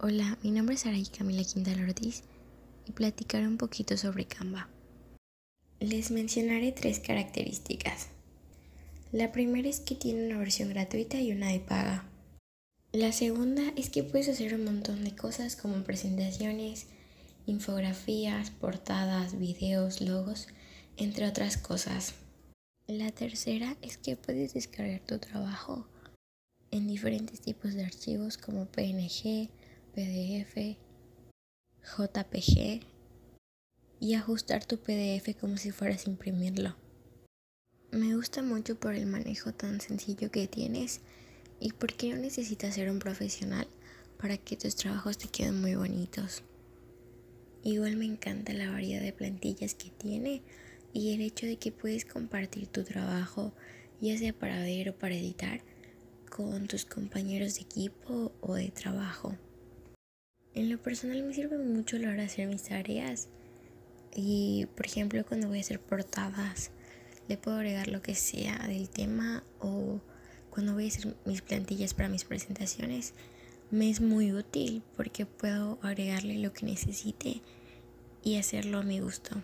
Hola, mi nombre es Araí Camila Quintal Ortiz y platicaré un poquito sobre Canva. Les mencionaré tres características. La primera es que tiene una versión gratuita y una de paga. La segunda es que puedes hacer un montón de cosas como presentaciones, infografías, portadas, videos, logos, entre otras cosas. La tercera es que puedes descargar tu trabajo en diferentes tipos de archivos como PNG, PDF, JPG y ajustar tu PDF como si fueras a imprimirlo. Me gusta mucho por el manejo tan sencillo que tienes y porque no necesitas ser un profesional para que tus trabajos te queden muy bonitos. Igual me encanta la variedad de plantillas que tiene y el hecho de que puedes compartir tu trabajo, ya sea para ver o para editar, con tus compañeros de equipo o de trabajo. En lo personal me sirve mucho la hora de hacer mis tareas y por ejemplo cuando voy a hacer portadas le puedo agregar lo que sea del tema o cuando voy a hacer mis plantillas para mis presentaciones me es muy útil porque puedo agregarle lo que necesite y hacerlo a mi gusto.